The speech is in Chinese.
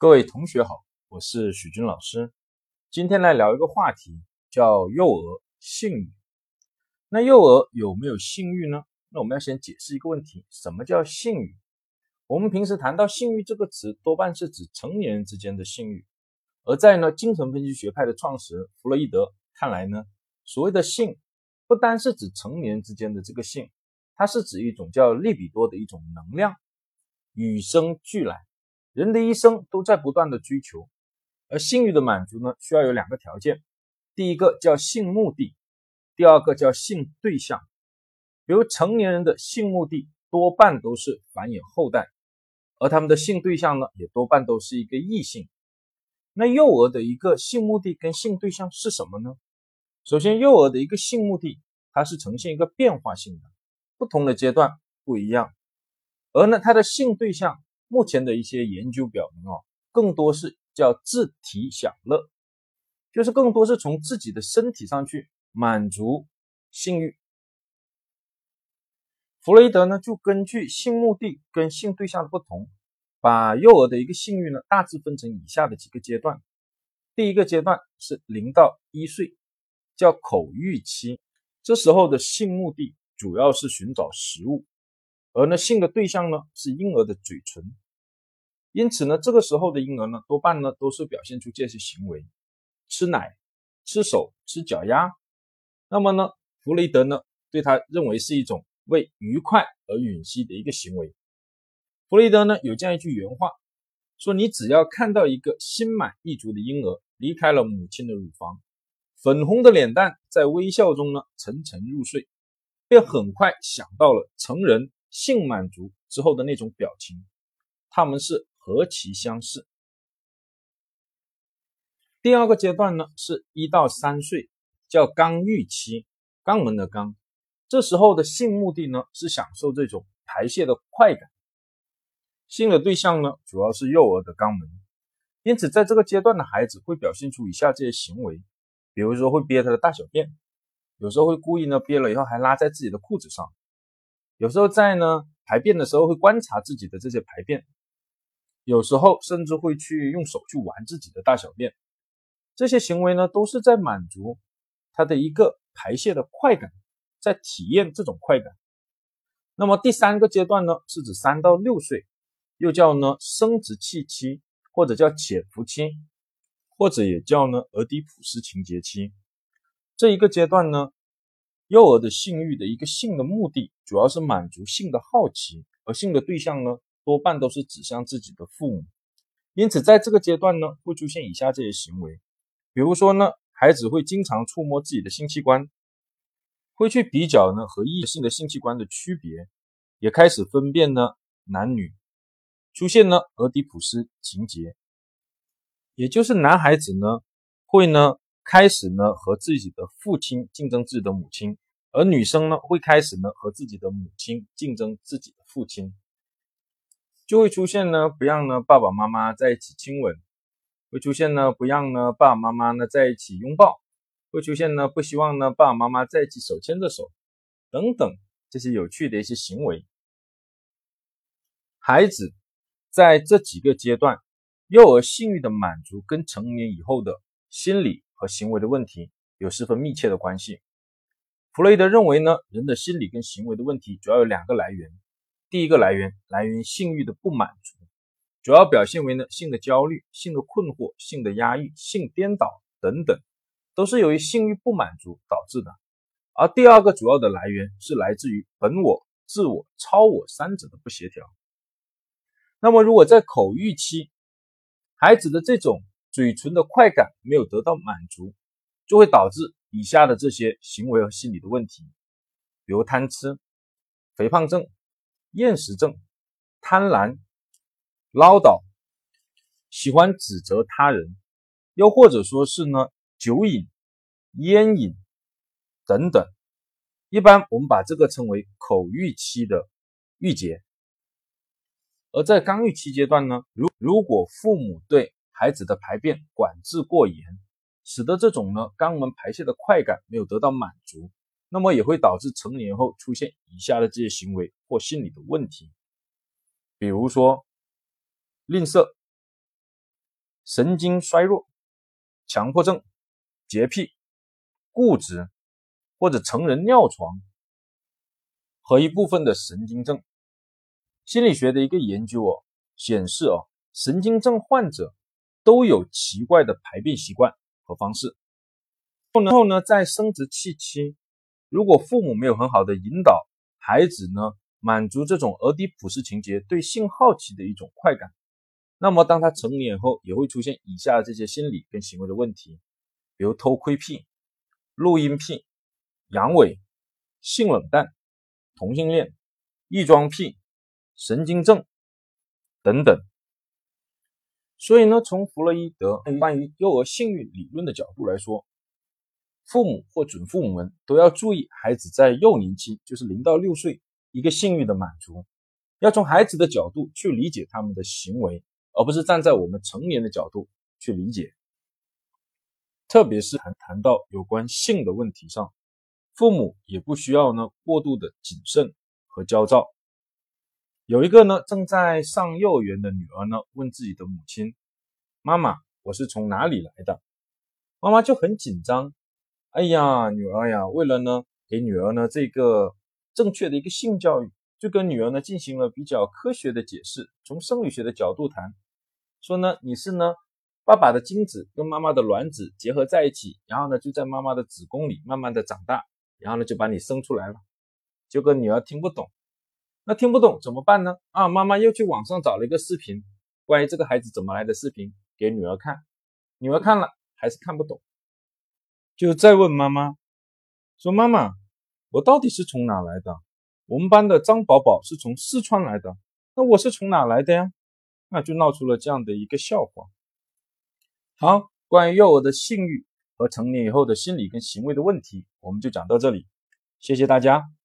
各位同学好，我是许军老师。今天来聊一个话题，叫幼儿性欲。那幼儿有没有性欲呢？那我们要先解释一个问题：什么叫性欲？我们平时谈到性欲这个词，多半是指成年人之间的性欲。而在呢精神分析学派的创始人弗洛伊德看来呢，所谓的性，不单是指成年人之间的这个性，它是指一种叫利比多的一种能量，与生俱来。人的一生都在不断的追求，而性欲的满足呢，需要有两个条件，第一个叫性目的，第二个叫性对象。比如成年人的性目的多半都是繁衍后代，而他们的性对象呢，也多半都是一个异性。那幼儿的一个性目的跟性对象是什么呢？首先，幼儿的一个性目的，它是呈现一个变化性的，不同的阶段不一样，而呢，他的性对象。目前的一些研究表明，哦，更多是叫自体享乐，就是更多是从自己的身体上去满足性欲。弗洛伊德呢，就根据性目的跟性对象的不同，把幼儿的一个性欲呢，大致分成以下的几个阶段。第一个阶段是零到一岁，叫口欲期，这时候的性目的主要是寻找食物。而呢，性的对象呢是婴儿的嘴唇，因此呢，这个时候的婴儿呢，多半呢都是表现出这些行为：吃奶、吃手、吃脚丫。那么呢，弗雷德呢对他认为是一种为愉快而吮吸的一个行为。弗雷德呢有这样一句原话，说：“你只要看到一个心满意足的婴儿离开了母亲的乳房，粉红的脸蛋在微笑中呢沉沉入睡，便很快想到了成人。”性满足之后的那种表情，他们是何其相似。第二个阶段呢，是一到三岁，叫肛欲期，肛门的肛。这时候的性目的呢，是享受这种排泄的快感。性的对象呢，主要是幼儿的肛门。因此，在这个阶段的孩子会表现出以下这些行为，比如说会憋他的大小便，有时候会故意呢憋了以后还拉在自己的裤子上。有时候在呢排便的时候会观察自己的这些排便，有时候甚至会去用手去玩自己的大小便，这些行为呢都是在满足他的一个排泄的快感，在体验这种快感。那么第三个阶段呢是指三到六岁，又叫呢生殖器期，或者叫潜伏期，或者也叫呢俄狄浦斯情节期。这一个阶段呢。幼儿的性欲的一个性的目的，主要是满足性的好奇，而性的对象呢，多半都是指向自己的父母。因此，在这个阶段呢，会出现以下这些行为，比如说呢，孩子会经常触摸自己的性器官，会去比较呢和异性的性器官的区别，也开始分辨呢男女，出现呢俄狄浦斯情节，也就是男孩子呢会呢。开始呢和自己的父亲竞争自己的母亲，而女生呢会开始呢和自己的母亲竞争自己的父亲，就会出现呢不让呢爸爸妈妈在一起亲吻，会出现呢不让呢爸爸妈妈呢在一起拥抱，会出现呢不希望呢爸爸妈妈在一起手牵着手等等这些有趣的一些行为。孩子在这几个阶段，幼儿性欲的满足跟成年以后的心理。和行为的问题有十分密切的关系。弗洛伊德认为呢，人的心理跟行为的问题主要有两个来源。第一个来源来源于性欲的不满足，主要表现为呢性的焦虑、性的困惑、性的压抑、性颠倒等等，都是由于性欲不满足导致的。而第二个主要的来源是来自于本我、自我、超我三者的不协调。那么，如果在口欲期，孩子的这种。嘴唇的快感没有得到满足，就会导致以下的这些行为和心理的问题，比如贪吃、肥胖症、厌食症、贪婪、唠叨、喜欢指责他人，又或者说是呢酒瘾、烟瘾等等。一般我们把这个称为口欲期的郁结。而在刚欲期阶段呢，如如果父母对孩子的排便管制过严，使得这种呢肛门排泄的快感没有得到满足，那么也会导致成年后出现以下的这些行为或心理的问题，比如说吝啬、神经衰弱、强迫症、洁癖、固执或者成人尿床和一部分的神经症。心理学的一个研究哦显示哦，神经症患者都有奇怪的排便习惯和方式。然后呢，在生殖器期，如果父母没有很好的引导孩子呢，满足这种俄狄浦斯情节对性好奇的一种快感。那么，当他成年后，也会出现以下这些心理跟行为的问题，比如偷窥癖、录音癖、阳痿、性冷淡、同性恋、异装癖、神经症等等。所以呢，从弗洛伊德关于幼儿性欲理论的角度来说，父母或准父母们都要注意孩子在幼年期，就是零到六岁一个性欲的满足，要从孩子的角度去理解他们的行为。而不是站在我们成年的角度去理解，特别是谈谈到有关性的问题上，父母也不需要呢过度的谨慎和焦躁。有一个呢正在上幼儿园的女儿呢问自己的母亲：“妈妈，我是从哪里来的？”妈妈就很紧张。哎呀，女儿呀，为了呢给女儿呢这个正确的一个性教育，就跟女儿呢进行了比较科学的解释，从生理学的角度谈。说呢，你是呢，爸爸的精子跟妈妈的卵子结合在一起，然后呢就在妈妈的子宫里慢慢的长大，然后呢就把你生出来了。结果女儿听不懂，那听不懂怎么办呢？啊，妈妈又去网上找了一个视频，关于这个孩子怎么来的视频给女儿看，女儿看了还是看不懂，就再问妈妈，说妈妈，我到底是从哪来的？我们班的张宝宝是从四川来的，那我是从哪来的呀？那就闹出了这样的一个笑话。好，关于幼儿的性欲和成年以后的心理跟行为的问题，我们就讲到这里，谢谢大家。